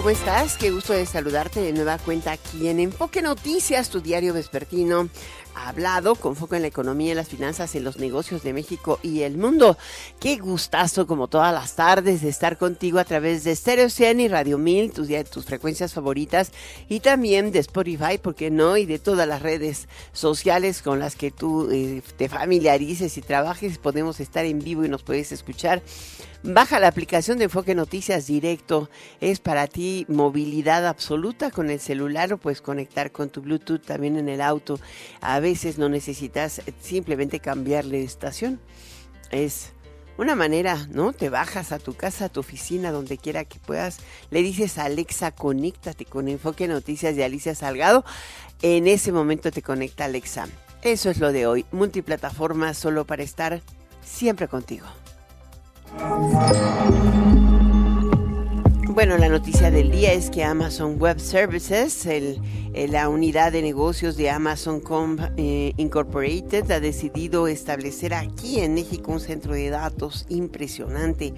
¿Cómo estás? Qué gusto de saludarte de nueva cuenta aquí en Enfoque Noticias, tu diario vespertino hablado con foco en la economía, las finanzas, en los negocios de México y el mundo. Qué gustazo como todas las tardes de estar contigo a través de Stereo 100 y Radio 1000, tus, tus frecuencias favoritas y también de Spotify, ¿por qué no? Y de todas las redes sociales con las que tú eh, te familiarices y trabajes, podemos estar en vivo y nos puedes escuchar Baja la aplicación de Enfoque Noticias Directo. Es para ti movilidad absoluta con el celular o puedes conectar con tu Bluetooth también en el auto. A veces no necesitas simplemente cambiarle de estación. Es una manera, ¿no? Te bajas a tu casa, a tu oficina, donde quiera que puedas. Le dices a Alexa, conéctate con Enfoque Noticias de Alicia Salgado. En ese momento te conecta Alexa. Eso es lo de hoy. Multiplataforma solo para estar siempre contigo. 啊。Bueno, la noticia del día es que Amazon Web Services, eh, la unidad de negocios de Amazon eh, Incorporated ha decidido establecer aquí en México un centro de datos impresionante.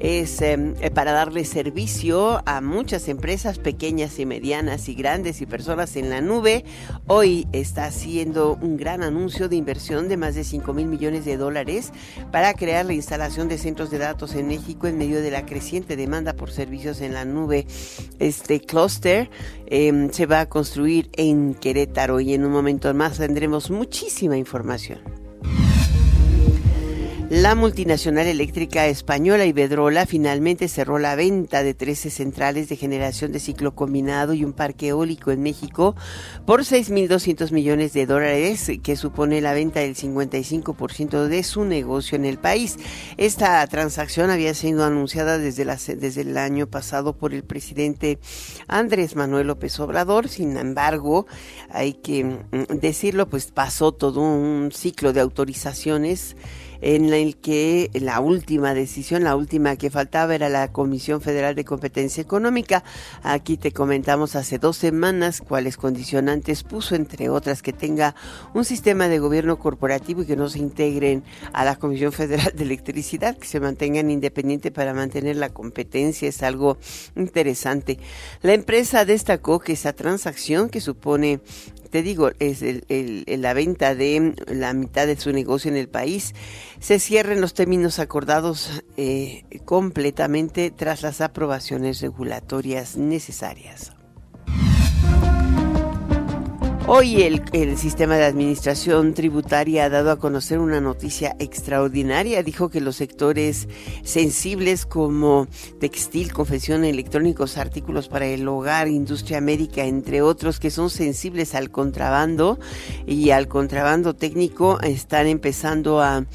Es em, eh, para darle servicio a muchas empresas pequeñas y medianas y grandes y personas en la nube. Hoy está haciendo un gran anuncio de inversión de más de 5 mil millones de dólares para crear la instalación de centros de datos en México en medio de la creciente demanda por servicios en la nube. Este clúster em, se va a construir en Querétaro y en un momento más tendremos muchísima información. La multinacional eléctrica española Iberdrola finalmente cerró la venta de 13 centrales de generación de ciclo combinado y un parque eólico en México por 6.200 millones de dólares, que supone la venta del 55% de su negocio en el país. Esta transacción había sido anunciada desde, desde el año pasado por el presidente Andrés Manuel López Obrador. Sin embargo, hay que mm, decirlo, pues pasó todo un ciclo de autorizaciones en el que la última decisión, la última que faltaba era la Comisión Federal de Competencia Económica. Aquí te comentamos hace dos semanas cuáles condicionantes puso, entre otras, que tenga un sistema de gobierno corporativo y que no se integren a la Comisión Federal de Electricidad, que se mantengan independientes para mantener la competencia. Es algo interesante. La empresa destacó que esa transacción que supone te digo, es el, la venta de la mitad de su negocio en el país, se cierren los términos acordados eh, completamente tras las aprobaciones regulatorias necesarias. Hoy el, sistema de administración tributaria ha dado a conocer una noticia extraordinaria. Dijo que los sectores sensibles como textil, confección, electrónicos, artículos para el hogar, industria médica, entre otros, que son sensibles al contrabando y al contrabando técnico, están empezando a,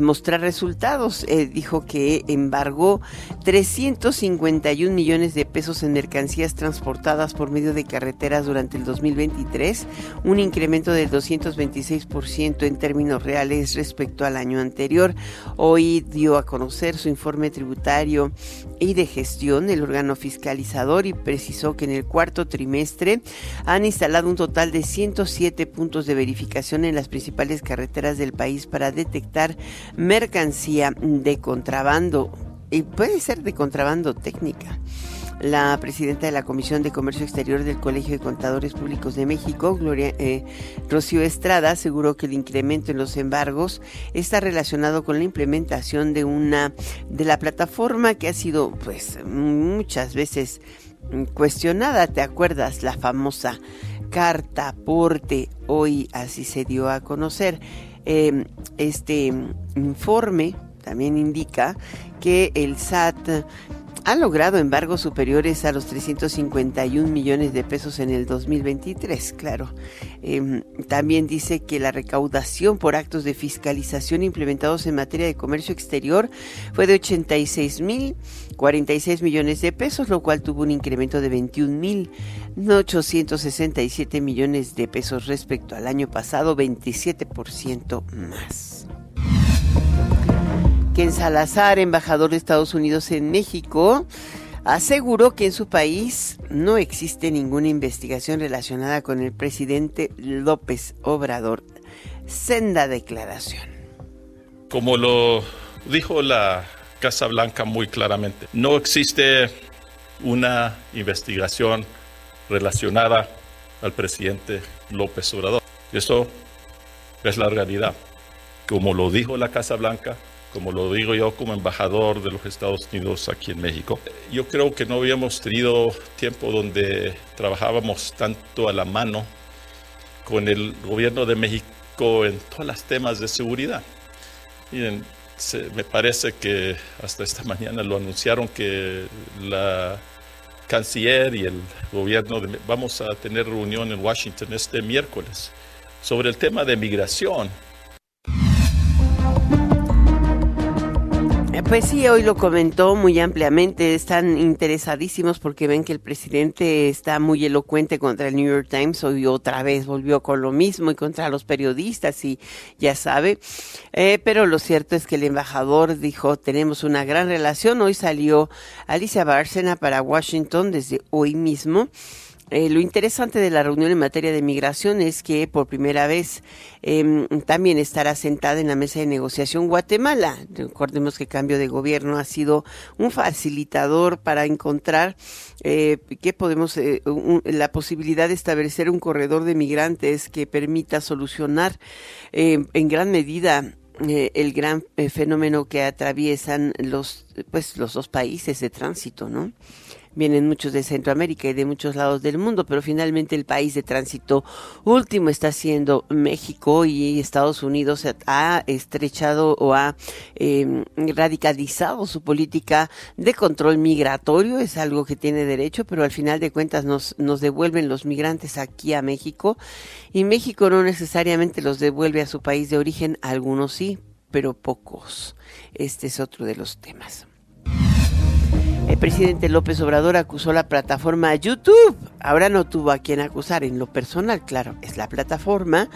mostrar resultados. Eh, dijo que embargó 351 millones de pesos en mercancías transportadas por medio de carreteras durante el 2023 un incremento del 226% en términos reales respecto al año anterior. Hoy dio a conocer su informe tributario y de gestión del órgano fiscalizador y precisó que en el cuarto trimestre han instalado un total de 107 puntos de verificación en las principales carreteras del país para detectar mercancía de contrabando y puede ser de contrabando técnica. La presidenta de la Comisión de Comercio Exterior del Colegio de Contadores Públicos de México, Gloria eh, Rocío Estrada, aseguró que el incremento en los embargos está relacionado con la implementación de una de la plataforma que ha sido, pues, muchas veces cuestionada. ¿Te acuerdas? La famosa carta aporte. Hoy así se dio a conocer. Em, este informe también indica que el SAT ha logrado embargos superiores a los 351 millones de pesos en el 2023, claro. Em, también dice que la recaudación por actos de fiscalización implementados en materia de comercio exterior fue de 86 mil 46 millones de pesos, lo cual tuvo un incremento de 21 mil 867 millones de pesos respecto al año pasado, 27% más. Ken Salazar, embajador de Estados Unidos en México, aseguró que en su país no existe ninguna investigación relacionada con el presidente López Obrador. Senda declaración. Como lo dijo la Casa Blanca muy claramente, no existe una investigación relacionada al presidente López Obrador. Eso es la realidad. Como lo dijo la Casa Blanca, como lo digo yo como embajador de los Estados Unidos aquí en México. Yo creo que no habíamos tenido tiempo donde trabajábamos tanto a la mano con el gobierno de México en todos los temas de seguridad. Miren, me parece que hasta esta mañana lo anunciaron que la canciller y el gobierno de, vamos a tener reunión en Washington este miércoles sobre el tema de migración Pues sí, hoy lo comentó muy ampliamente. Están interesadísimos porque ven que el presidente está muy elocuente contra el New York Times. Hoy otra vez volvió con lo mismo y contra los periodistas y ya sabe. Eh, pero lo cierto es que el embajador dijo, tenemos una gran relación. Hoy salió Alicia Bárcena para Washington desde hoy mismo. Eh, lo interesante de la reunión en materia de migración es que por primera vez em, también estará sentada en la mesa de negociación Guatemala. Recordemos que cambio de gobierno ha sido un facilitador para encontrar eh, que podemos eh, la posibilidad de establecer un corredor de migrantes que permita solucionar em, en gran medida el gran fenómeno que atraviesan los pues los dos países de tránsito, ¿no? Vienen muchos de Centroamérica y de muchos lados del mundo, pero finalmente el país de tránsito último está siendo México y Estados Unidos ha estrechado o ha em, radicalizado su política de control migratorio, es algo que tiene derecho, pero al final de cuentas nos, nos devuelven los migrantes aquí a México y México no necesariamente los devuelve a su país de origen, algunos sí, pero pocos. Este es otro de los temas. El presidente López Obrador acusó la plataforma YouTube. Ahora no tuvo a quien acusar en lo personal, claro, es la plataforma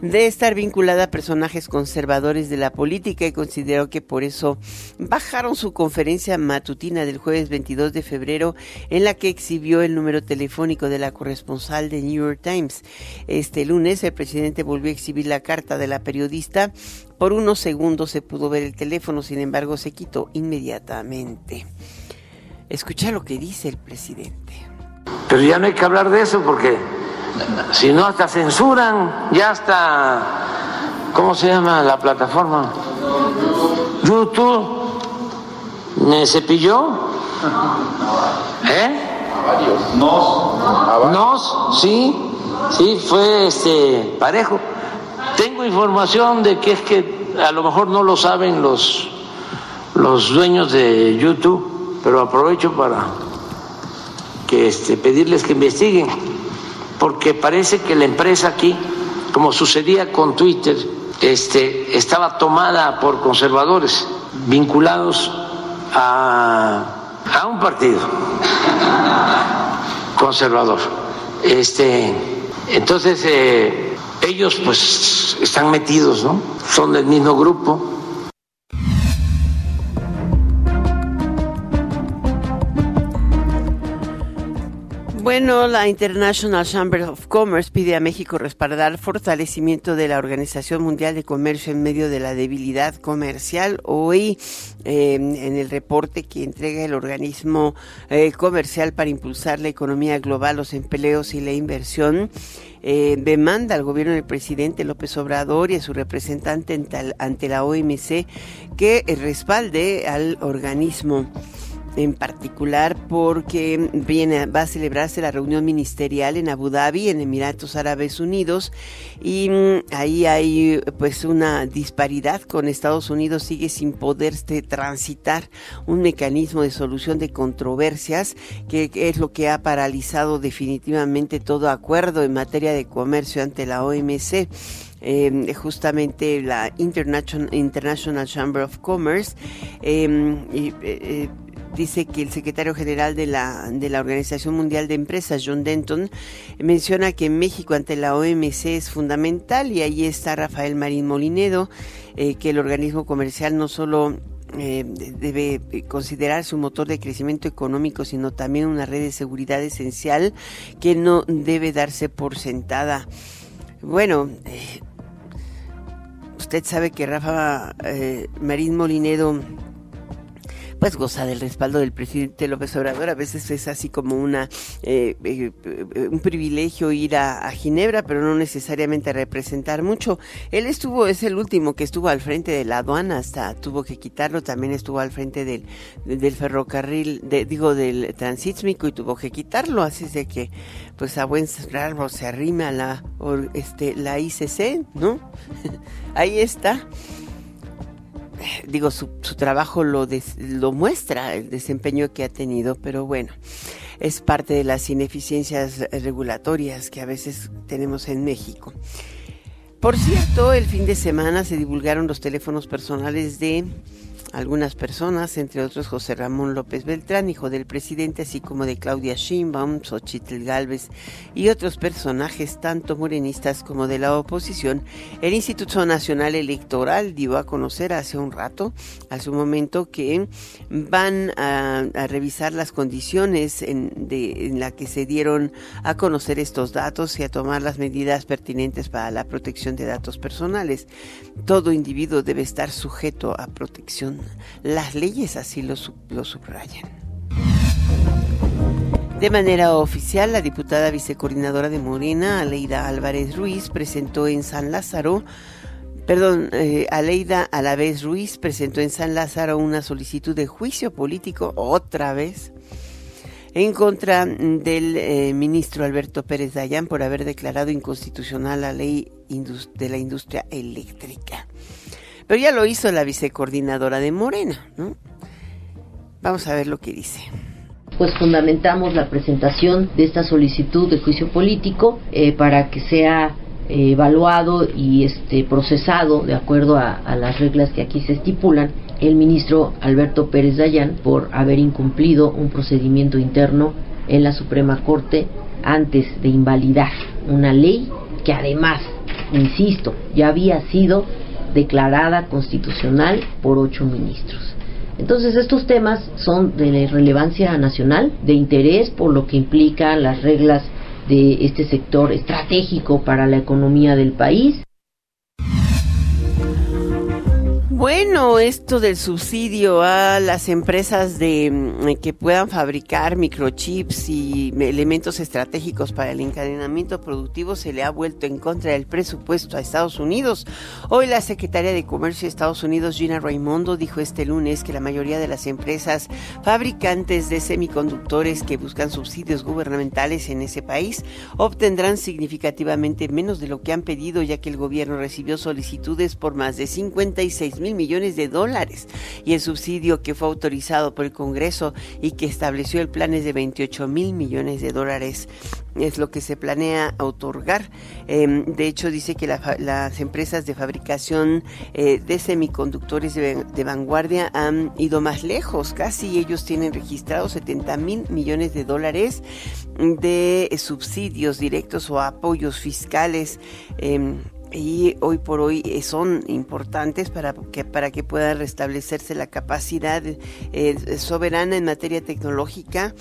de estar vinculada a personajes conservadores de la política y consideró que por eso bajaron su conferencia matutina del jueves 22 de febrero en la que exhibió el número telefónico de la corresponsal de New York Times. Este lunes el presidente volvió a exhibir la carta de la periodista. Por unos segundos se pudo ver el teléfono, sin embargo se quitó inmediatamente. Escucha lo que dice el presidente. Pero ya no hay que hablar de eso porque si no hasta censuran, ya hasta, ¿cómo se llama la plataforma? YouTube. ¿Me cepilló? ¿Eh? Nos. Nos, sí, sí, fue este parejo. Tengo información de que es que a lo mejor no lo saben los, los dueños de YouTube pero aprovecho para que este, pedirles que investiguen, porque parece que la empresa aquí, como sucedía con Twitter, este, estaba tomada por conservadores vinculados a, un partido conservador. Este, entonces, eh, ellos pues están metidos, ¿no? Son del mismo grupo Bueno, la International Chamber of Commerce pide a México respaldar fortalecimiento de la Organización Mundial de Comercio en medio de la debilidad comercial. Hoy, eh, en el reporte que entrega el organismo eh, comercial para impulsar la economía global, los empleos y la inversión, eh, demanda al gobierno del presidente López Obrador y a su representante ante la OMC que respalde al organismo. En particular porque viene, va a celebrarse la reunión ministerial en Abu Dhabi, en Emiratos Árabes Unidos, y mm, ahí hay pues una disparidad con Estados Unidos, sigue sin poderse transitar un mecanismo de solución de controversias, que es lo que ha paralizado definitivamente todo acuerdo en materia de comercio ante la OMC. Eh, justamente la International, International Chamber of Commerce em, eh, eh, dice que el secretario general de la, de la Organización Mundial de Empresas, John Denton, menciona que México ante la OMC es fundamental y ahí está Rafael Marín Molinedo, eh, que el organismo comercial no solo eh, debe considerarse un motor de crecimiento económico, sino también una red de seguridad esencial que no debe darse por sentada. Bueno, eh, usted sabe que Rafa Marín Molinedo pues goza del respaldo del presidente López Obrador. A veces es así como una eh, eh, un privilegio ir a, Ginebra, pero no necesariamente representar mucho. Él estuvo, es el último que estuvo al frente de la aduana, hasta tuvo que quitarlo. También estuvo al frente del, del ferrocarril, de, digo, del transísmico y tuvo que quitarlo. Así es de que, pues a buen raro se arrima la, este, la ICC, ¿no? Ahí está digo, su, trabajo lo, lo muestra, el desempeño que ha tenido, pero bueno, es parte de las ineficiencias regulatorias que a veces tenemos en México. Por cierto, el fin de semana se divulgaron los teléfonos personales de algunas personas, entre otros José Ramón López Beltrán, hijo del presidente, así como de Claudia Sheinbaum, Xochitl Galvez y otros personajes tanto morenistas como de la oposición, el Instituto Nacional Electoral dio a conocer hace un rato, a su momento, que van a, revisar las condiciones en, de, en la que se dieron a conocer estos datos y a tomar las medidas pertinentes para la protección de datos personales. Todo individuo debe estar sujeto a protección las leyes así lo, subrayan. De manera oficial, la diputada vicecoordinadora de Morena, Aleida Álvarez Ruiz, presentó en San Lázaro, perdón, eh, Aleida Alavés Ruiz presentó en San Lázaro una solicitud de juicio político, otra vez, en contra del eh, ministro Alberto Pérez Dayán por haber declarado inconstitucional la ley de la industria eléctrica. Pero ya lo hizo la vicecoordinadora de Morena, ¿no? Vamos a ver lo que dice pues fundamentamos la presentación de esta solicitud de juicio político eh, para que sea eh, evaluado y este procesado de acuerdo a, las reglas que aquí se estipulan el ministro Alberto Pérez Dayán por haber incumplido un procedimiento interno en la Suprema Corte antes de invalidar una ley que además, insisto, ya había sido declarada constitucional por ocho ministros. Entonces estos temas son de relevancia nacional, de interés por lo que implica las reglas de este sector estratégico para la economía del país Bueno, esto del subsidio a las empresas de mm, que puedan fabricar microchips y elementos estratégicos para el encadenamiento productivo se le ha vuelto en contra del presupuesto a Estados Unidos. Hoy la secretaria de Comercio de Estados Unidos, Gina Raimondo, dijo este lunes que la mayoría de las empresas fabricantes de semiconductores que buscan subsidios gubernamentales en ese país obtendrán significativamente menos de lo que han pedido, ya que el gobierno recibió solicitudes por más de 56 mil millones de dólares y el subsidio que fue autorizado por el Congreso y que estableció el plan es de 28 mil millones de dólares es lo que se planea otorgar. Em, de hecho, dice que las empresas de fabricación eh, de semiconductores de, vanguardia han ido más lejos. Casi ellos tienen registrados 70 mil millones de dólares de subsidios directos o apoyos fiscales. Em, y hoy por hoy eh, son importantes para que, para que pueda restablecerse la capacidad eh, soberana en materia tecnológica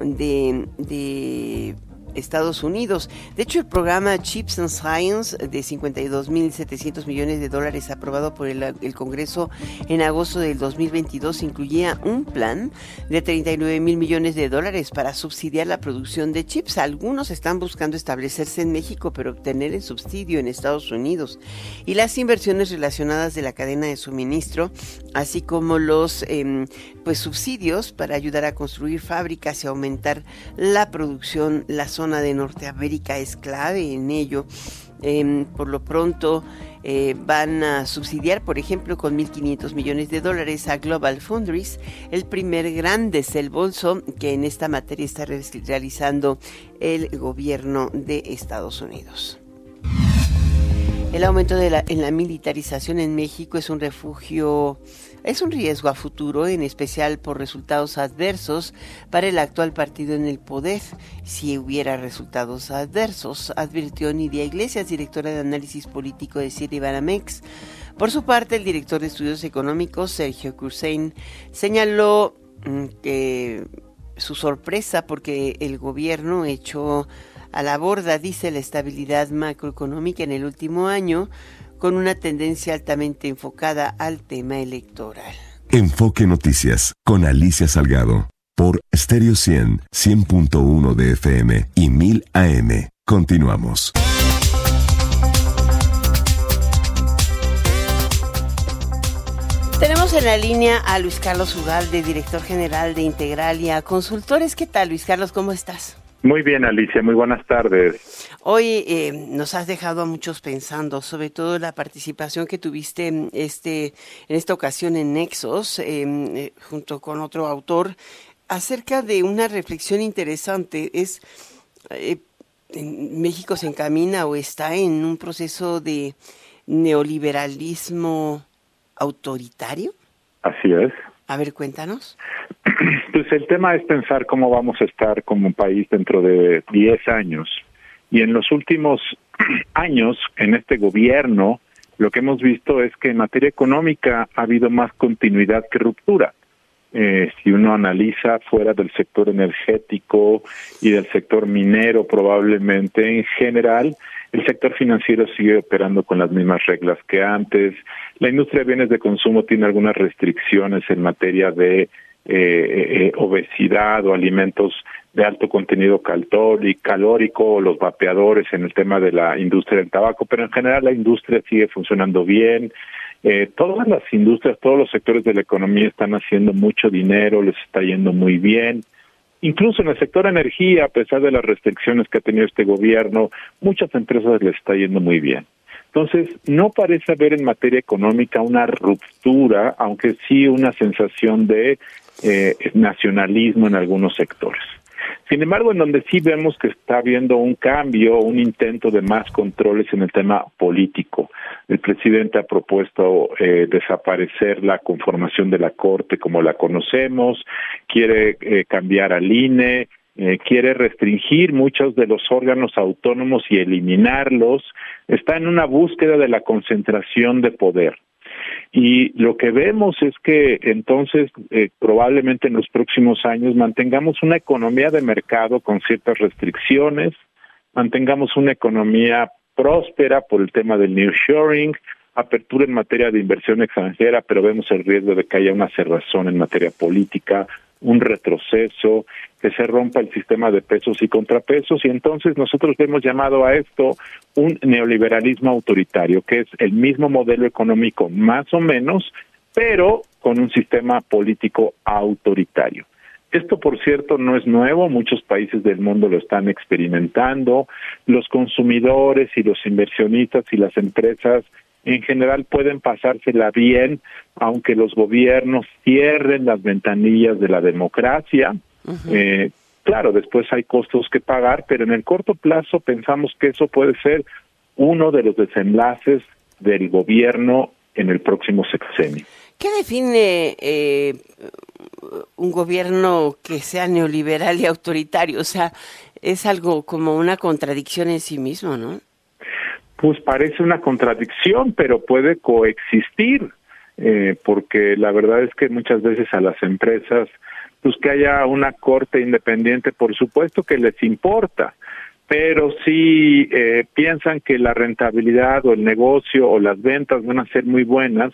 de, Estados Unidos. De hecho, el programa Chips and Science de 52.700 millones de dólares aprobado por el, Congreso en agosto del 2022 incluía un plan de 39 mil millones de dólares para subsidiar la producción de chips. Algunos están buscando establecerse en México, pero obtener el subsidio en Estados Unidos. Y las inversiones relacionadas de la cadena de suministro, así como los eh, pues subsidios para ayudar a construir fábricas y aumentar la producción. La zona de Norteamérica es clave en ello. Eh, por lo pronto eh, van a subsidiar, por ejemplo, con 1.500 millones de dólares a Global Foundries, el primer gran desembolso que en esta materia está realizando el gobierno de Estados Unidos. El aumento de la, en la militarización en México es un refugio es un riesgo a futuro, en especial por resultados adversos para el actual partido en el poder. Si hubiera resultados adversos, advirtió Nidia Iglesias, directora de análisis político de Banamex. Por su parte, el director de estudios económicos, Sergio Cruzein, señaló mm, que su sorpresa porque el gobierno echó a la borda, dice, la estabilidad macroeconómica en el último año, con una tendencia altamente enfocada al tema electoral. Enfoque Noticias con Alicia Salgado por Stereo 100, 100.1 de FM y 1000 AM. Continuamos. Tenemos en la línea a Luis Carlos Ugalde, director general de Integralia Consultores. ¿Qué tal, Luis Carlos? ¿Cómo estás? Muy bien, Alicia, muy buenas tardes. Hoy eh, nos has dejado a muchos pensando, sobre todo la participación que tuviste en, este, en esta ocasión en Nexos, em, eh, junto con otro autor, acerca de una reflexión interesante. Es eh, México se encamina o está en un proceso de neoliberalismo autoritario. Así es. A ver, cuéntanos. Pues el tema es pensar cómo vamos a estar como país dentro de 10 años. Y en los últimos años, en este gobierno, lo que hemos visto es que en materia económica ha habido más continuidad que ruptura. Eh, si uno analiza fuera del sector energético y del sector minero, probablemente en general, el sector financiero sigue operando con las mismas reglas que antes. La industria de bienes de consumo tiene algunas restricciones en materia de eh, eh, obesidad o alimentos de alto contenido calórico los vapeadores en el tema de la industria del tabaco, pero en general la industria sigue funcionando bien. Eh, todas las industrias, todos los sectores de la economía están haciendo mucho dinero, les está yendo muy bien. Incluso en el sector energía, a pesar de las restricciones que ha tenido este gobierno, muchas empresas les está yendo muy bien. Entonces, no parece haber en materia económica una ruptura, aunque sí una sensación de eh, nacionalismo en algunos sectores. Sin embargo, en donde sí vemos que está habiendo un cambio, un intento de más controles en el tema político. El presidente ha propuesto eh, desaparecer la conformación de la Corte como la conocemos, quiere eh, cambiar al INE, eh, quiere restringir muchos de los órganos autónomos y eliminarlos, está en una búsqueda de la concentración de poder. Y lo que vemos es que entonces eh, probablemente en los próximos años mantengamos una economía de mercado con ciertas restricciones, mantengamos una economía próspera por el tema del nearshoring, apertura en materia de inversión extranjera, pero vemos el riesgo de que haya una cerrazón en materia política, un retroceso, que se rompa el sistema de pesos y contrapesos y entonces nosotros hemos llamado a esto un neoliberalismo autoritario, que es el mismo modelo económico más o menos, pero con un sistema político autoritario. Esto, por cierto, no es nuevo, muchos países del mundo lo están experimentando, los consumidores y los inversionistas y las empresas en general pueden pasársela bien, aunque los gobiernos cierren las ventanillas de la democracia. Eh, claro, después hay costos que pagar, pero en el corto plazo pensamos que eso puede ser uno de los desenlaces del gobierno en el próximo sexenio. ¿Qué define eh, un gobierno que sea neoliberal y autoritario? O sea, es algo como una contradicción en sí mismo, ¿no? pues parece una contradicción, pero puede coexistir, eh, porque la verdad es que muchas veces a las empresas pues que haya una corte independiente, por supuesto que les importa, pero si eh, piensan que la rentabilidad o el negocio o las ventas van a ser muy buenas,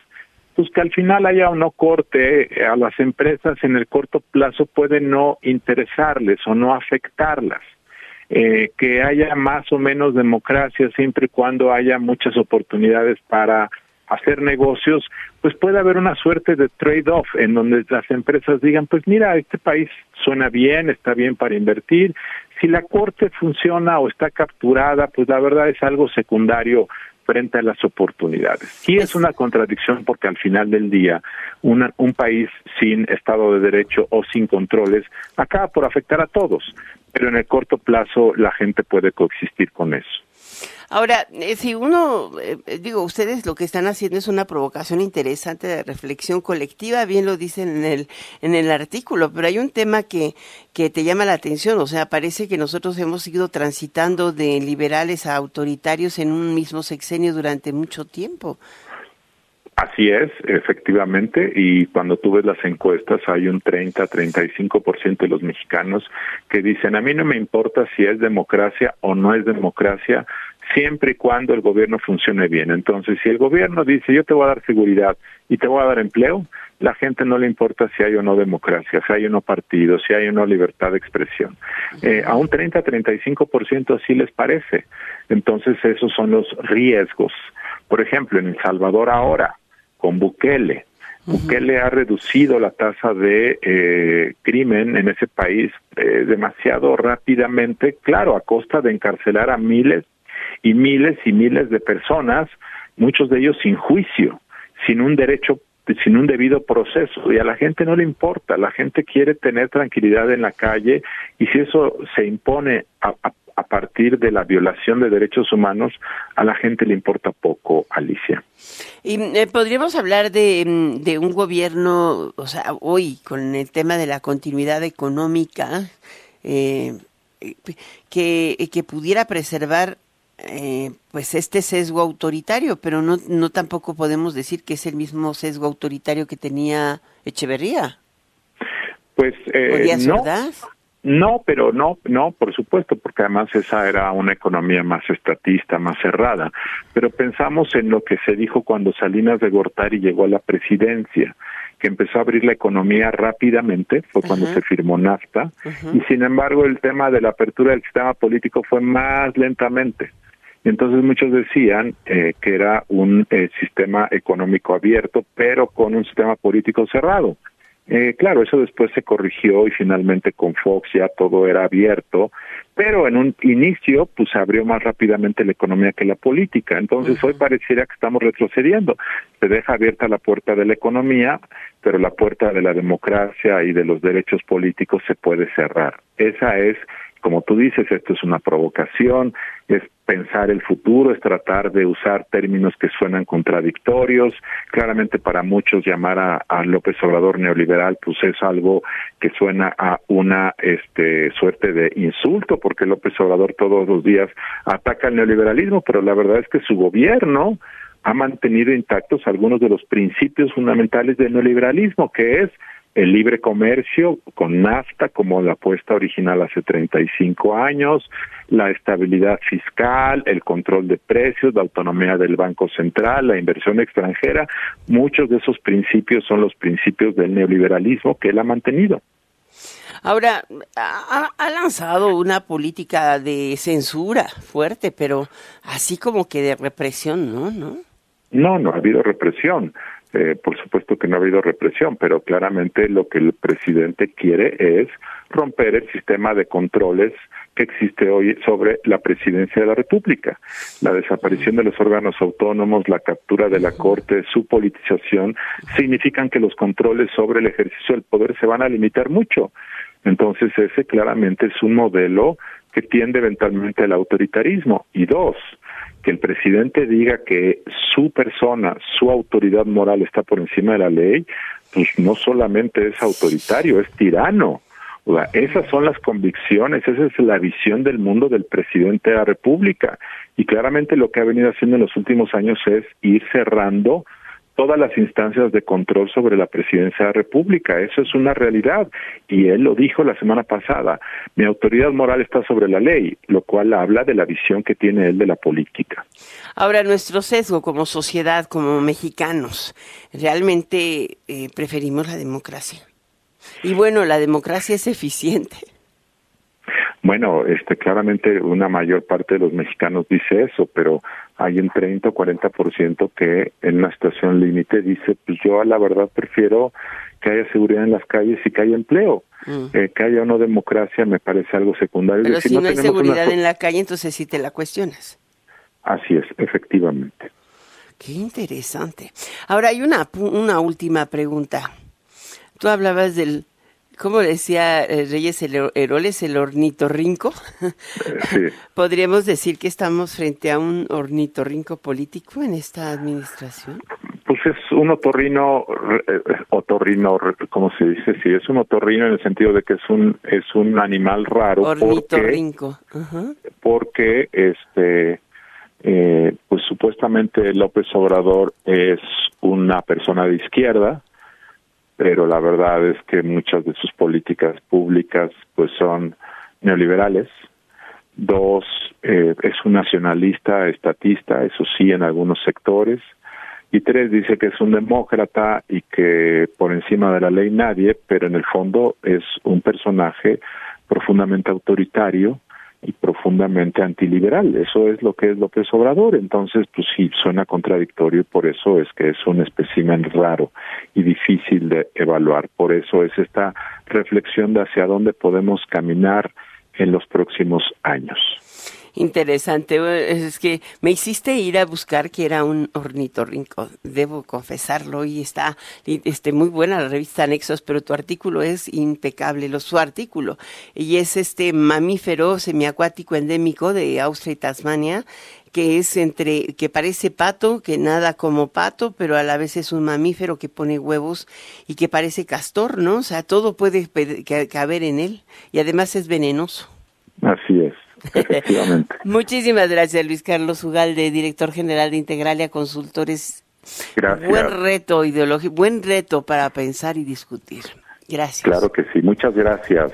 pues que al final haya o no corte a las empresas en el corto plazo puede no interesarles o no afectarlas. Eh, que haya más o menos democracia siempre y cuando haya muchas oportunidades para hacer negocios, pues puede haber una suerte de trade-off en donde las empresas digan, pues mira, este país suena bien, está bien para invertir, si la corte funciona o está capturada, pues la verdad es algo secundario frente a las oportunidades. Y es una contradicción porque al final del día un país sin Estado de Derecho o sin controles acaba por afectar a todos, pero en el corto plazo la gente puede coexistir con eso. Ahora, eh, si uno, eh, digo, ustedes lo que están haciendo es una provocación interesante de reflexión colectiva, bien lo dicen en el, en el artículo, pero hay un tema que, que te llama la atención, o sea, parece que nosotros hemos ido transitando de liberales a autoritarios en un mismo sexenio durante mucho tiempo. Así es, efectivamente, y cuando tú ves las encuestas hay un 30-35% de los mexicanos que dicen, a mí no me importa si es democracia o no es democracia, siempre y cuando el gobierno funcione bien. Entonces, si el gobierno dice, yo te voy a dar seguridad y te voy a dar empleo, la gente no le importa si hay o no democracia, si hay o no partido, si hay o no libertad de expresión. Eh, a un 30-35% así les parece. Entonces, esos son los riesgos. Por ejemplo, en El Salvador ahora, con Bukele. Bukele ha reducido la tasa de eh, crimen en ese país eh, demasiado rápidamente, claro, a costa de encarcelar a miles y miles y miles de personas, muchos de ellos sin juicio, sin un derecho sin un debido proceso y a la gente no le importa, la gente quiere tener tranquilidad en la calle y si eso se impone a, a, a partir de la violación de derechos humanos, a la gente le importa poco, Alicia. Y eh, podríamos hablar de, mm, de, un gobierno, o sea, hoy con el tema de la continuidad económica, eh, que, que pudiera preservar eh, pues este sesgo autoritario, pero no, no tampoco podemos decir que es el mismo sesgo autoritario que tenía Echeverría. Pues eh, no, no, pero no, no, por supuesto, porque además esa era una economía más estatista, más cerrada. Pero pensamos en lo que se dijo cuando Salinas de Gortari llegó a la presidencia, que empezó a abrir la economía rápidamente, fue cuando se firmó NAFTA, y sin embargo el tema de la apertura del sistema político fue más lentamente. Entonces muchos decían eh, que era un eh, sistema económico abierto, pero con un sistema político cerrado. Eh, claro, eso después se corrigió y finalmente con Fox ya todo era abierto, pero en un inicio pues se abrió más rápidamente la economía que la política. Entonces hoy pareciera que estamos retrocediendo. Se deja abierta la puerta de la economía, pero la puerta de la democracia y de los derechos políticos se puede cerrar. Esa es como tú dices, esto es una provocación, pensar el futuro, es tratar de usar términos que suenan contradictorios. Claramente para muchos llamar a, López Obrador neoliberal pues es algo que suena a una este suerte de insulto porque López Obrador todos los días ataca el neoliberalismo, pero la verdad es que su gobierno ha mantenido intactos algunos de los principios fundamentales del neoliberalismo, que es el libre comercio con NAFTA como la apuesta original hace 35 años, la estabilidad fiscal, el control de precios, la autonomía del Banco Central, la inversión extranjera, muchos de esos principios son los principios del neoliberalismo que él ha mantenido. Ahora, ha, ha, lanzado una política de censura fuerte, pero así como que de represión, ¿no? No, no, no ha habido represión. Eh, por supuesto que no ha habido represión, pero claramente lo que el presidente quiere es romper el sistema de controles que existe hoy sobre la presidencia de la República. La desaparición de los órganos autónomos, la captura de la Corte, su politización, significan que los controles sobre el ejercicio del poder se van a limitar mucho. Entonces ese claramente es un modelo que tiende eventualmente al autoritarismo. Y dos, que el presidente diga que su persona, su autoridad moral está por encima de la ley, pues no solamente es autoritario, es tirano. O sea, esas son las convicciones, esa es la visión del mundo del presidente de la República. Y claramente lo que ha venido haciendo en los últimos años es ir cerrando todas las instancias de control sobre la presidencia de la República. Eso es una realidad. Y él lo dijo la semana pasada. Mi autoridad moral está sobre la ley, lo cual habla de la visión que tiene él de la política. Ahora, nuestro sesgo como sociedad, como mexicanos, realmente eh, preferimos la democracia. Y bueno, la democracia es eficiente. Bueno, este, claramente una mayor parte de los mexicanos dice eso, pero hay un 30 o 40% que en una situación límite dice, pues yo a la verdad prefiero que haya seguridad en las calles y que haya empleo. Mm. Eh, que haya una democracia me parece algo secundario. Pero si, no, hay seguridad en la calle, entonces sí te la cuestionas. Así es, efectivamente. Qué interesante. Ahora hay una, una última pregunta. Tú hablabas del ¿Cómo decía eh, Reyes Heroles, el ornitorrinco? Sí. ¿Podríamos decir que estamos frente a un ornitorrinco político en esta administración? Pues es un otorrino, eh, otorrino, como se dice, sí, es un otorrino en el sentido de que es un es un animal raro. Ornitorrinco. Porque, porque este, eh, pues supuestamente López Obrador es una persona de izquierda, pero la verdad es que muchas de sus políticas públicas pues son neoliberales. Dos, eh, es un nacionalista, estatista, eso sí, en algunos sectores. Y tres, dice que es un demócrata y que por encima de la ley nadie, pero en el fondo es un personaje profundamente autoritario y profundamente antiliberal. Eso es lo que es López Obrador. Entonces, pues sí, suena contradictorio y por eso es que es un espécimen raro y difícil de evaluar. Por eso es esta reflexión de hacia dónde podemos caminar en los próximos años. Interesante, es que me hiciste ir a buscar que era un ornitorrinco, debo confesarlo, y está este, muy buena la revista Anexos, pero tu artículo es impecable, lo, su artículo, y es este mamífero semiacuático endémico de Austria y Tasmania, que es entre, que parece pato, que nada como pato, pero a la vez es un mamífero que pone huevos y que parece castor, ¿no? O sea, todo puede caber en él y además es venenoso. Así es. Efectivamente. Muchísimas gracias, Luis Carlos Ugalde, director general de Integralia Consultores. Gracias. Buen reto ideológico, buen reto para pensar y discutir. Gracias. Claro que sí, muchas gracias.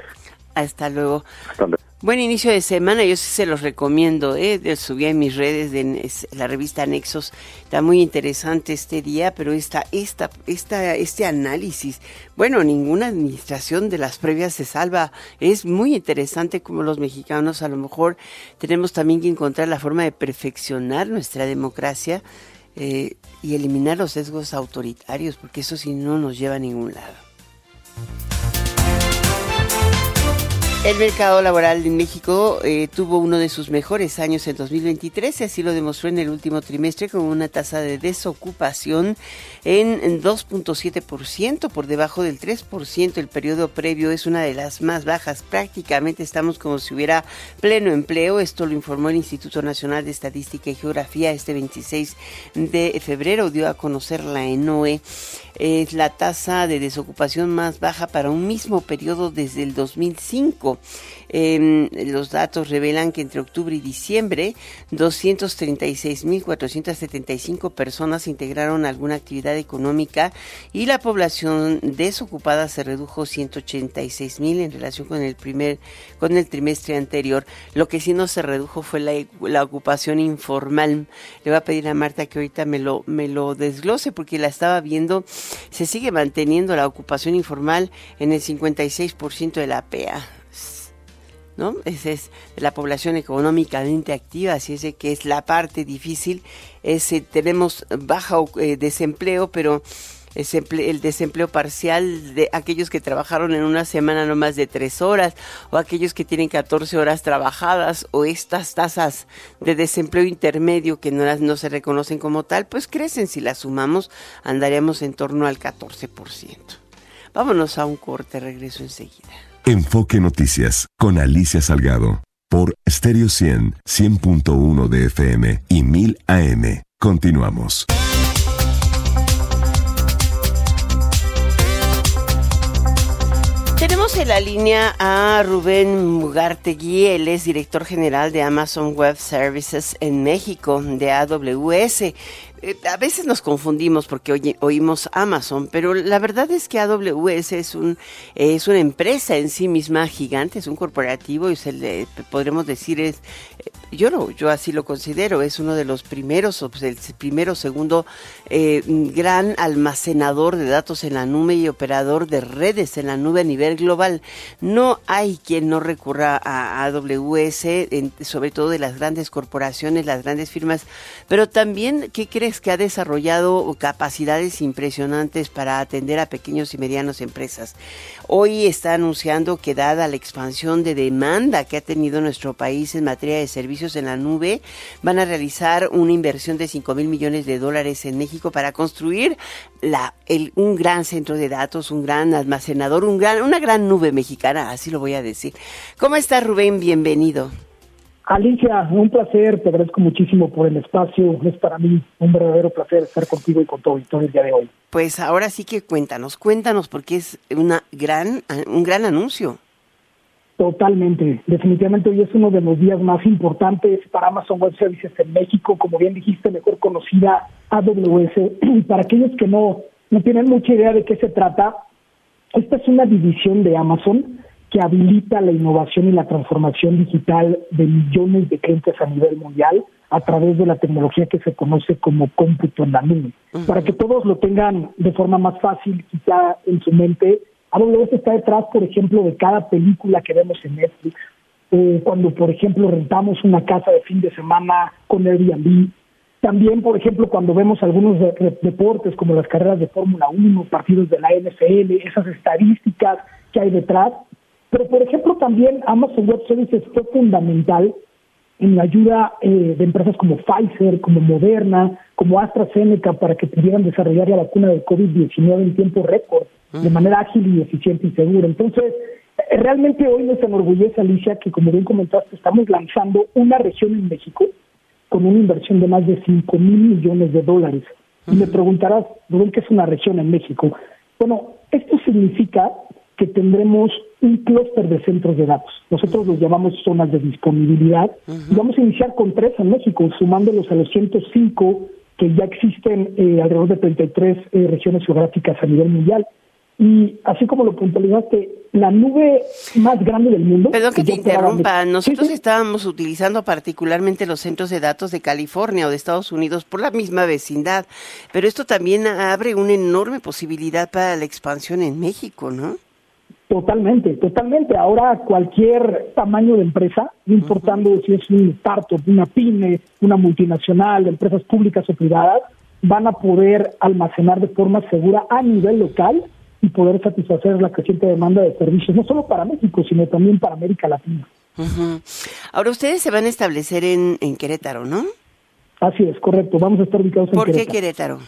Hasta luego. Hasta luego. Buen inicio de semana, yo sí se los recomiendo, ¿eh? subí en mis redes de la revista Nexos, está muy interesante este día, pero esta, esta, esta, este análisis, bueno, ninguna administración de las previas se salva, es muy interesante como los mexicanos a lo mejor tenemos también que encontrar la forma de perfeccionar nuestra democracia eh, y eliminar los sesgos autoritarios, porque eso sí no nos lleva a ningún lado. El mercado laboral en México eh, tuvo uno de sus mejores años en 2023 y así lo demostró en el último trimestre con una tasa de desocupación en 2.7% por debajo del 3%. El periodo previo es una de las más bajas. Prácticamente estamos como si hubiera pleno empleo. Esto lo informó el Instituto Nacional de Estadística y Geografía este 26 de febrero. Dio a conocer la ENOE es la tasa de desocupación más baja para un mismo periodo desde el 2005. Em, los datos revelan que entre octubre y diciembre 236.475 personas integraron alguna actividad económica y la población desocupada se redujo 186.000 en relación con el primer con el trimestre anterior. Lo que sí no se redujo fue la, ocupación informal. Le voy a pedir a Marta que ahorita me lo me lo desglose porque la estaba viendo. Se sigue manteniendo la ocupación informal en el 56% de la PEA. ¿No? Esa es la población económicamente activa, así es que es la parte difícil. Es, tenemos bajo eh, desempleo, pero el desempleo parcial de aquellos que trabajaron en una semana no más de tres horas o aquellos que tienen 14 horas trabajadas o estas tasas de desempleo intermedio que no, no se reconocen como tal, pues crecen. Si las sumamos, andaríamos en torno al 14%. Vámonos a un corte, regreso enseguida. Enfoque Noticias con Alicia Salgado por Stereo 100, 100.1 de FM y 1000 AM. Continuamos. Tenemos en la línea a Rubén Mugartegui, él es director general de Amazon Web Services en México, de AWS. Eh, a veces nos confundimos porque oímos Amazon, pero la verdad es que AWS es un es una empresa en sí misma gigante, es un corporativo y se le podremos decir es eh, yo lo yo así lo considero, es uno de los primeros el primero segundo eh, gran almacenador de datos en la nube y operador de redes en la nube a nivel global. No hay quien no recurra a AWS, sobre todo de las grandes corporaciones, las grandes firmas, pero también ¿qué crees que ha desarrollado capacidades impresionantes para atender a pequeños y medianos empresas. Hoy está anunciando que dada la expansión de demanda que ha tenido nuestro país en materia de servicios en la nube, van a realizar una inversión de 5 mil millones de dólares en México para construir un gran centro de datos, un gran almacenador, una gran nube mexicana, así lo voy a decir. ¿Cómo está Rubén? Bienvenido. Alicia, un placer, te agradezco muchísimo por el espacio, es para mí un verdadero placer estar contigo y con todo el día de hoy. Pues ahora sí que cuéntanos, cuéntanos porque es una gran, un gran anuncio. Totalmente, definitivamente hoy es uno de los días más importantes para Amazon Web Services en México, como bien dijiste, mejor conocida AWS. Y para aquellos que no, no tienen mucha idea de qué se trata, esta es una división de Amazon que habilita la innovación y la transformación digital de millones de clientes a nivel mundial a través de la tecnología que se conoce como cómputo en la nube. Para que todos lo tengan de forma más fácil, quizá en su mente, AWS está detrás, por ejemplo, de cada película que vemos en Netflix, eh, cuando, por ejemplo, rentamos una casa de fin de semana con Airbnb, también, por ejemplo, cuando vemos algunos deportes como las carreras de Fórmula 1, partidos de la NFL, esas estadísticas que hay detrás, pero, por ejemplo, también Amazon Web Services fue fundamental en la ayuda eh, de empresas como Pfizer, como Moderna, como AstraZeneca para que pudieran desarrollar la vacuna del COVID-19 en tiempo récord, de manera ágil y eficiente y segura. Entonces, eh, realmente hoy nos enorgullece, Alicia, que como bien comentaste, estamos lanzando una región en México con una inversión de más de 5 mil millones de dólares. Y me preguntarás, ¿qué es una región en México? Bueno, esto significa que tendremos un clúster de centros de datos. Nosotros los llamamos zonas de disponibilidad. vamos a iniciar con tres en México, sumándolos a los 105 que ya existen eh, alrededor de 33 eh, regiones geográficas a nivel mundial. Y así como lo puntualizaste, la nube más grande del mundo. Perdón que, te interrumpa. Nosotros estábamos utilizando particularmente los centros de datos de California o de Estados Unidos por la misma vecindad, pero esto también abre una enorme posibilidad para la expansión en México, ¿no? Totalmente, totalmente. Ahora cualquier tamaño de empresa, no importando si es un startup, una pyme, una multinacional, empresas públicas o privadas, van a poder almacenar de forma segura a nivel local y poder satisfacer la creciente demanda de servicios, no solo para México, sino también para América Latina. Ahora ustedes se van a establecer en, en, Querétaro, ¿no? Así es, correcto. Vamos a estar ubicados en Querétaro. ¿Por qué Querétaro?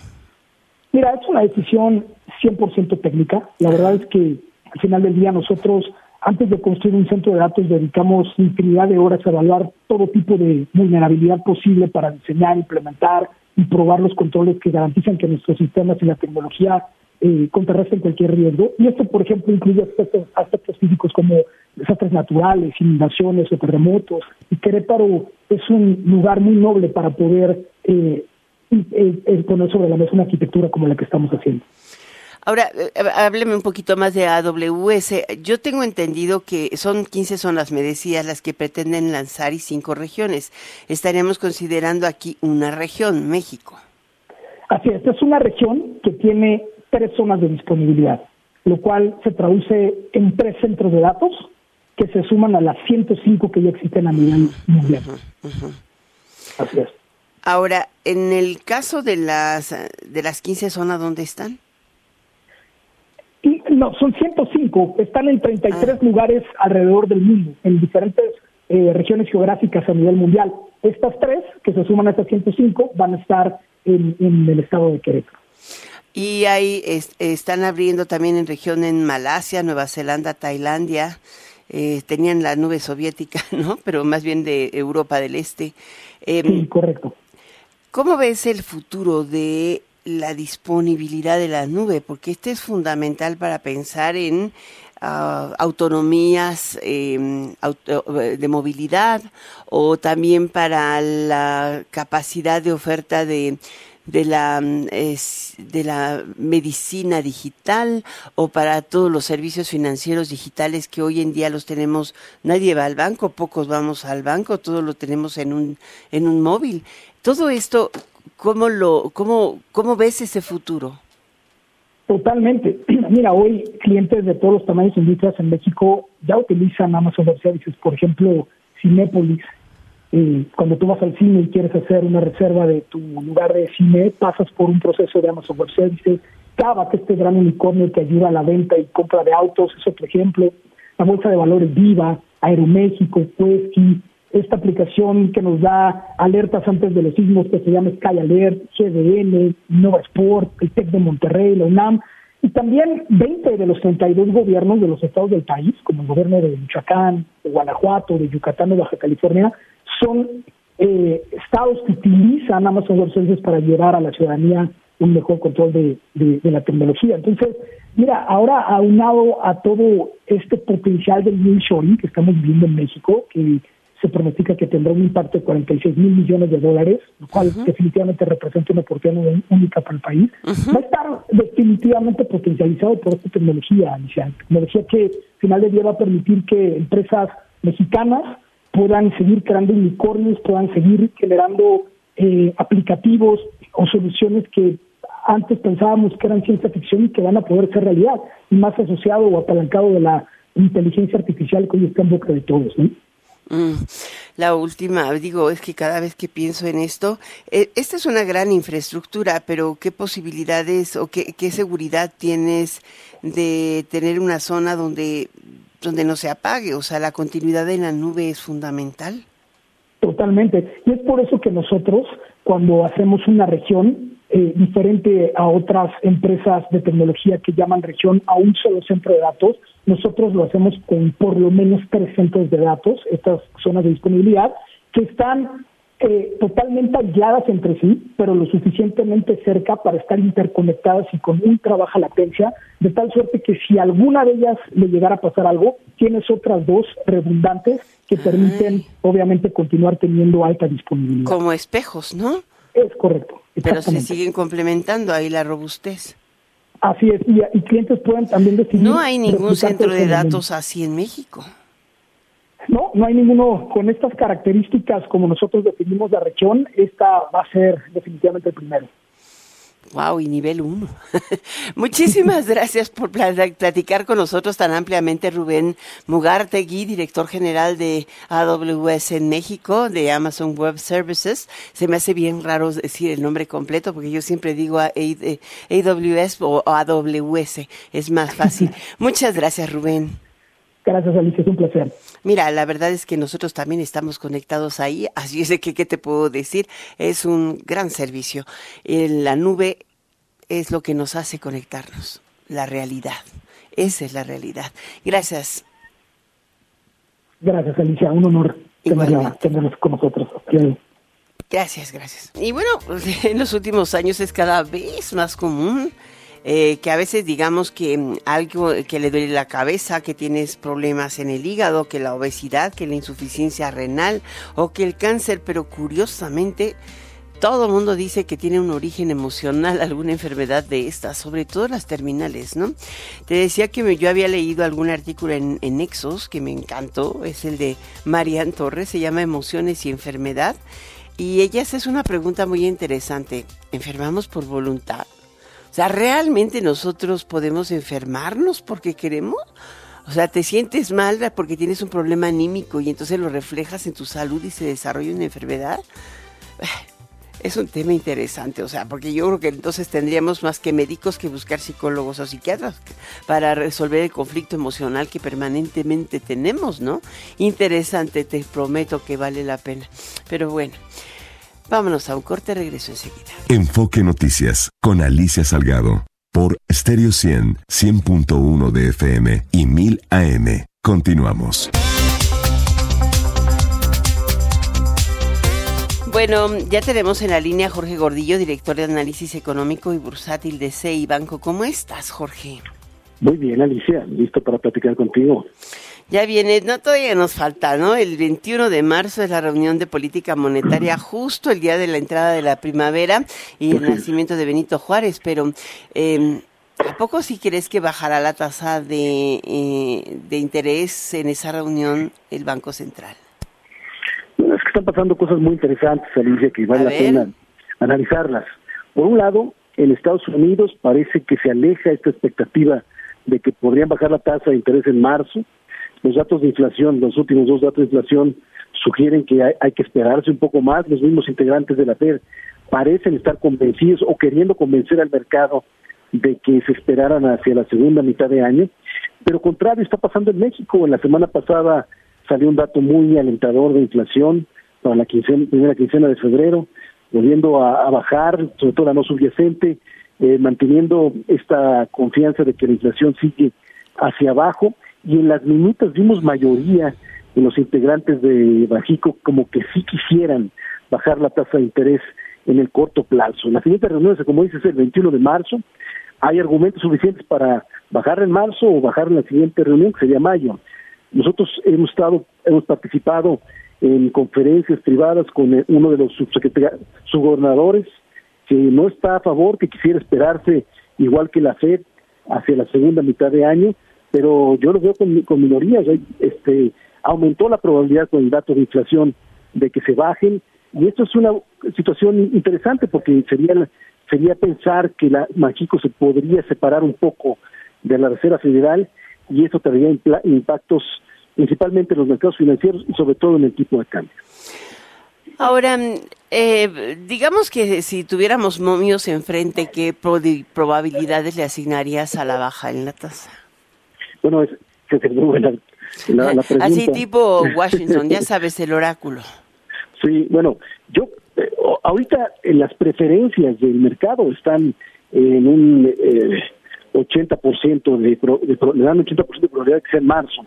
Mira, es una decisión 100% técnica. La verdad es que al final del día nosotros, antes de construir un centro de datos, dedicamos infinidad de horas a evaluar todo tipo de vulnerabilidad posible para diseñar, implementar y probar los controles que garantizan que nuestros sistemas y la tecnología eh, contrarresten cualquier riesgo. Y esto, por ejemplo, incluye aspectos, aspectos físicos como desastres naturales, inundaciones o terremotos. Y Querétaro es un lugar muy noble para poder eh, eh, poner sobre la mesa una arquitectura como la que estamos haciendo. Ahora, eh, hábleme un poquito más de AWS. Yo tengo entendido que son 15 zonas, me decías, las que pretenden lanzar y cinco regiones. Estaríamos considerando aquí una región, México. Así es, esta es una región que tiene tres zonas de disponibilidad, lo cual se traduce en tres centros de datos que se suman a las 105 que ya existen a nivel mundial. Así es. Ahora, en el caso de las de las 15 zonas, ¿dónde están? No, son 105, están en 33 ah. lugares alrededor del mundo, en diferentes eh, regiones geográficas a nivel mundial. Estas tres, que se suman a estas 105, van a estar en, el estado de Querétaro. Y ahí están abriendo también en región en Malasia, Nueva Zelanda, Tailandia. Eh, tenían la nube soviética, ¿no? Pero más bien de Europa del Este. Em, sí, correcto. ¿Cómo ves el futuro de la disponibilidad de la nube, porque este es fundamental para pensar en ah, autonomías em, de movilidad o también para la capacidad de oferta de, de la, mm, de la medicina digital o para todos los servicios financieros digitales que hoy en día los tenemos, nadie va al banco, pocos vamos al banco, todo lo tenemos en un, en un móvil. Todo esto, ¿cómo, lo, cómo, cómo ves ese futuro? Totalmente. Mira, hoy clientes de todos los tamaños e industrias en México ya utilizan Amazon Web Services. Por ejemplo, Cinépolis. Eh, cuando tú vas al cine y quieres hacer una reserva de tu lugar de cine, pasas por un proceso de Amazon Web Services. Cava, que este gran unicornio que ayuda a la venta y compra de autos, es otro ejemplo. La Bolsa de Valores Viva, Aeroméxico, Puesqui, esta aplicación que nos da alertas antes de los sismos que se llama Sky Alert, GDN, Nova Sport, el TEC de Monterrey, la UNAM, y también 20 de los 32 gobiernos de los estados del país, como el gobierno de Michoacán, de Guanajuato, de Yucatán, de Baja California, son eh, estados que utilizan Amazon Web Services para llevar a la ciudadanía un mejor control de, la tecnología. Entonces, mira, ahora aunado a todo este potencial del new shoring que estamos viendo en México, que se pronostica que tendrá un impacto de 46 mil millones de dólares, lo cual definitivamente representa una oportunidad única para el país. Va a estar definitivamente potencializado por esta tecnología, tecnología que al final de día va a permitir que empresas mexicanas puedan seguir creando unicornios, puedan seguir generando eh, aplicativos o soluciones que antes pensábamos que eran ciencia ficción y que van a poder ser realidad, y más asociado o apalancado de la inteligencia artificial que hoy está en boca de todos. ¿no? Mm, la última, digo, es que cada vez que pienso en esto, eh, esta es una gran infraestructura, pero ¿qué posibilidades o qué, qué seguridad tienes de tener una zona donde, donde no se apague? O sea, la continuidad en la nube es fundamental. Totalmente. Y es por eso que nosotros, cuando hacemos una región, eh, diferente a otras empresas de tecnología que llaman región a un solo centro de datos. Nosotros lo hacemos con por lo menos tres centros de datos, estas zonas de disponibilidad, que están eh, totalmente aisladas entre sí, pero lo suficientemente cerca para estar interconectadas y con ultra baja latencia, de tal suerte que si alguna de ellas le llegara a pasar algo, tienes otras dos redundantes que permiten, obviamente, continuar teniendo alta disponibilidad. Como espejos, ¿no? Es correcto. Pero se siguen complementando ahí la robustez. Así es, y, clientes pueden también decidir. No hay ningún centro de datos así en México. No, no hay ninguno con estas características como nosotros definimos la región. Esta va a ser definitivamente el primero. Wow, y nivel 1. Muchísimas gracias por platicar con nosotros tan ampliamente, Rubén Mugartegui, director general de AWS en México, de Amazon Web Services. Se me hace bien raro decir el nombre completo porque yo siempre digo AWS o AWS, es más fácil. Muchas gracias, Rubén. Gracias, Alicia, es un placer. Mira, la verdad es que nosotros también estamos conectados ahí, así es de que, ¿qué te puedo decir? Es un gran servicio. la nube es lo que nos hace conectarnos, la realidad. Esa es la realidad. Gracias. Gracias, Alicia. Un honor tenerlos con nosotros. Gracias, gracias. Y bueno, en los últimos años es cada vez más común eh, que a veces digamos que mm, algo que le duele la cabeza, que tienes problemas en el hígado, que la obesidad, que la insuficiencia renal o que el cáncer, pero curiosamente todo el mundo dice que tiene un origen emocional alguna enfermedad de estas, sobre todo las terminales, ¿no? Te decía que yo había leído algún artículo en, en Nexos que me encantó, es el de Marian Torres, se llama Emociones y Enfermedad, y ella hace una pregunta muy interesante, ¿enfermamos por voluntad? O sea, ¿realmente nosotros podemos enfermarnos porque queremos? O sea, te sientes mal porque tienes un problema anímico y entonces lo reflejas en tu salud y se desarrolla una enfermedad. Es un tema interesante, o sea, porque yo creo que entonces tendríamos más que médicos que buscar psicólogos o psiquiatras para resolver el conflicto emocional que permanentemente tenemos, ¿no? Interesante, te prometo que vale la pena. Pero bueno. Vámonos a un corte, regreso enseguida. Enfoque Noticias con Alicia Salgado por Stereo 100, 100.1 de FM y 1000 AM. Continuamos. Bueno, ya tenemos en la línea Jorge Gordillo, director de análisis económico y bursátil de CI Banco. ¿Cómo estás, Jorge? Muy bien, Alicia, listo para platicar contigo. Ya viene, no todavía nos falta, ¿no? El 21 de marzo es la reunión de política monetaria, justo el día de la entrada de la primavera y el nacimiento de Benito Juárez, pero eh, ¿a poco si crees que bajará la tasa de, eh, de interés en esa reunión el Banco Central? Es que están pasando cosas muy interesantes, Alicia, que vale la pena analizarlas. Por un lado, en Estados Unidos parece que se aleja esta expectativa de que podrían bajar la tasa de interés en marzo. Los datos de inflación, los últimos dos datos de inflación sugieren que hay, que esperarse un poco más. Los mismos integrantes de la Fed parecen estar convencidos o queriendo convencer al mercado de que se esperaran hacia la segunda mitad de año. Pero contrario está pasando en México. En la semana pasada salió un dato muy alentador de inflación para la primera quincena de febrero volviendo a, bajar, sobre todo la no subyacente, eh, manteniendo esta confianza de que la inflación sigue hacia abajo y en las minutas vimos mayoría en los integrantes de Bajico como que sí quisieran bajar la tasa de interés en el corto plazo. La siguiente reunión, como dices, el 21 de marzo. Hay argumentos suficientes para bajar en marzo o bajar en la siguiente reunión, que sería mayo. Nosotros hemos estado, hemos participado en conferencias privadas con uno de los subgobernadores que no está a favor, que quisiera esperarse igual que la FED hacia la segunda mitad de año, pero yo lo veo con, con minorías. Este, aumentó la probabilidad con el dato de inflación de que se bajen y esto es una situación interesante porque sería sería pensar que la México se podría separar un poco de la Reserva Federal y eso tendría impactos principalmente en los mercados financieros y sobre todo en el tipo de cambio. Ahora, eh, digamos que si tuviéramos momios enfrente, ¿qué probabilidades le asignarías a la baja en la tasa? Bueno, es, es muy buena la, pregunta. Así tipo Washington, ya sabes, el oráculo. Sí, bueno, yo eh, ahorita en las preferencias del mercado están en un eh, 80% de, de, le dan 80% de probabilidad que sea en marzo.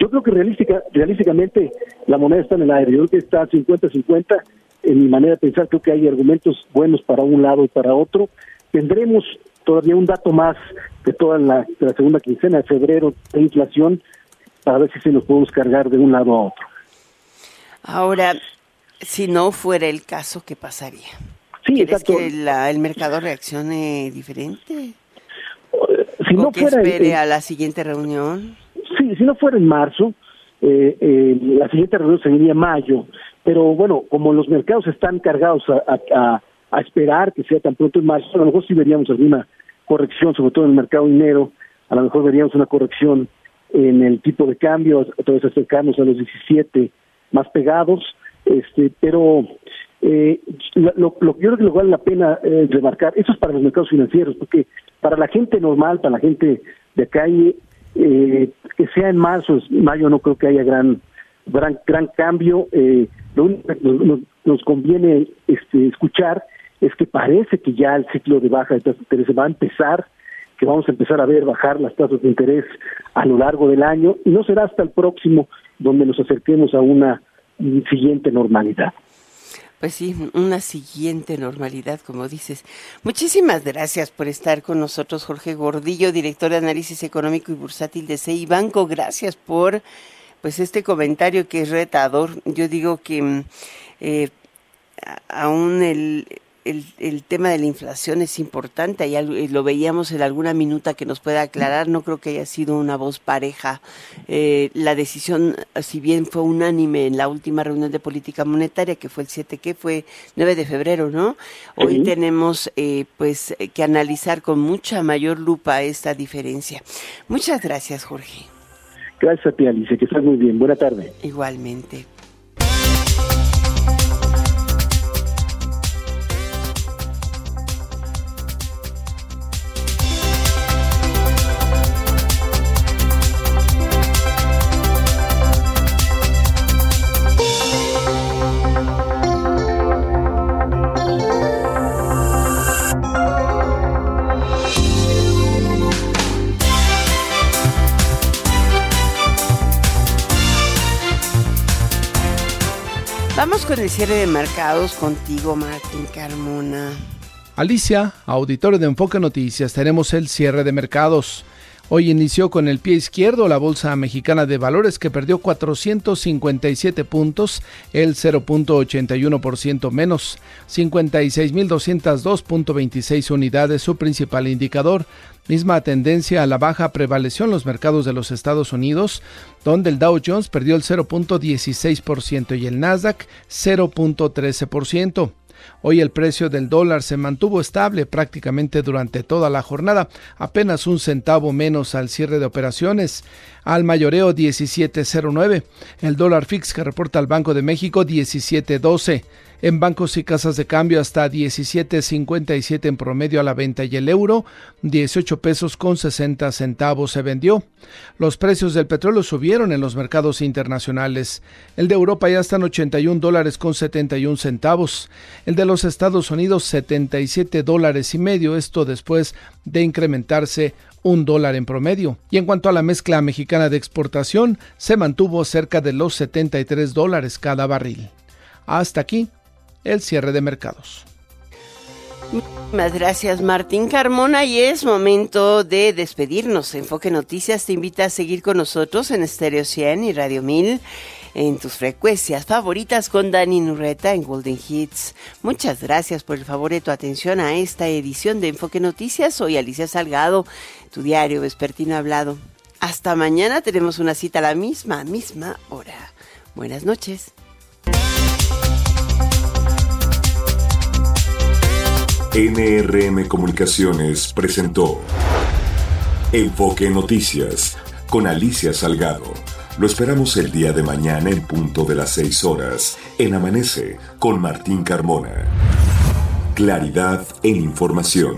Yo creo que realística, realísticamente la moneda está en el aire. Yo creo que está 50-50. En mi manera de pensar, creo que hay argumentos buenos para un lado y para otro. Tendremos todavía un dato más de toda la, segunda quincena de febrero de inflación para ver si se nos podemos cargar de un lado a otro. Ahora, si no fuera el caso, ¿qué pasaría? Sí, ¿Quieres que el mercado reaccione diferente? Si ¿O no que espere a la siguiente reunión? Sí, si no fuera en marzo, eh, eh, la siguiente reunión sería mayo, pero bueno, como los mercados están cargados a, esperar que sea tan pronto en marzo, a lo mejor sí veríamos alguna corrección, sobre todo en el mercado dinero, a lo mejor veríamos una corrección en el tipo de cambio, otra vez acercarnos a los 17 más pegados, este, pero eh, lo, lo, yo creo que lo vale la pena eh, remarcar, eso es para los mercados financieros, porque para la gente normal, para la gente de calle, eh, que sea en marzo, mayo no creo que haya gran gran, gran cambio. Eh, lo único que nos, conviene este, escuchar es que parece que ya el ciclo de baja de tasas de interés va a empezar, que vamos a empezar a ver bajar las tasas de interés a lo largo del año y no será hasta el próximo donde nos acerquemos a una siguiente normalidad. Pues sí, una siguiente normalidad, como dices. Muchísimas gracias por estar con nosotros, Jorge Gordillo, director de análisis económico y bursátil de CI Banco. Gracias por pues este comentario que es retador. Yo digo que mm, eh, aún el, el, el, tema de la inflación es importante, y lo veíamos en alguna minuta que nos pueda aclarar, no creo que haya sido una voz pareja. Eh, la decisión, si bien fue unánime en la última reunión de política monetaria, que fue el 7, que fue 9 de febrero, ¿no? Hoy tenemos eh, pues que analizar con mucha mayor lupa esta diferencia. Muchas gracias, Jorge. Gracias a ti, Alicia, que estás muy bien. Buena tarde. Igualmente. Con el cierre de mercados contigo, Martín Carmona. Alicia, auditorio de Enfoque Noticias, tenemos el cierre de mercados. Hoy inició con el pie izquierdo la Bolsa Mexicana de Valores que perdió 457 puntos, el 0.81% menos, 56.202.26 unidades, su principal indicador. Misma tendencia a la baja prevaleció en los mercados de los Estados Unidos, donde el Dow Jones perdió el 0.16% y el Nasdaq 0.13%. Hoy el precio del dólar se mantuvo estable prácticamente durante toda la jornada, apenas un centavo menos al cierre de operaciones. Al mayoreo 17.09. El dólar fix que reporta el Banco de México 17.12 en bancos y casas de cambio hasta 17.57 en promedio a la venta y el euro 18 pesos con 60 centavos se vendió. Los precios del petróleo subieron en los mercados internacionales. El de Europa ya está en 81 dólares con 71 centavos. El de los Estados Unidos 77 dólares y medio, esto después de incrementarse un dólar en promedio. Y en cuanto a la mezcla mexicana de exportación, se mantuvo cerca de los 73 dólares cada barril. Hasta aquí el cierre de mercados. Muchas gracias Martín Carmona y es momento de despedirnos. Enfoque Noticias te invita a seguir con nosotros en Stereo 100 y Radio 1000 en tus frecuencias favoritas con Dani Nurreta en Golden Hits. Muchas gracias por el favor de tu atención a esta edición de Enfoque Noticias. Soy Alicia Salgado, tu diario vespertino hablado. Hasta mañana tenemos una cita a la misma, misma hora. Buenas noches. NRM Comunicaciones presentó Enfoque Noticias con Alicia Salgado. Lo esperamos el día de mañana en punto de las 6 horas en Amanece con Martín Carmona. Claridad en información.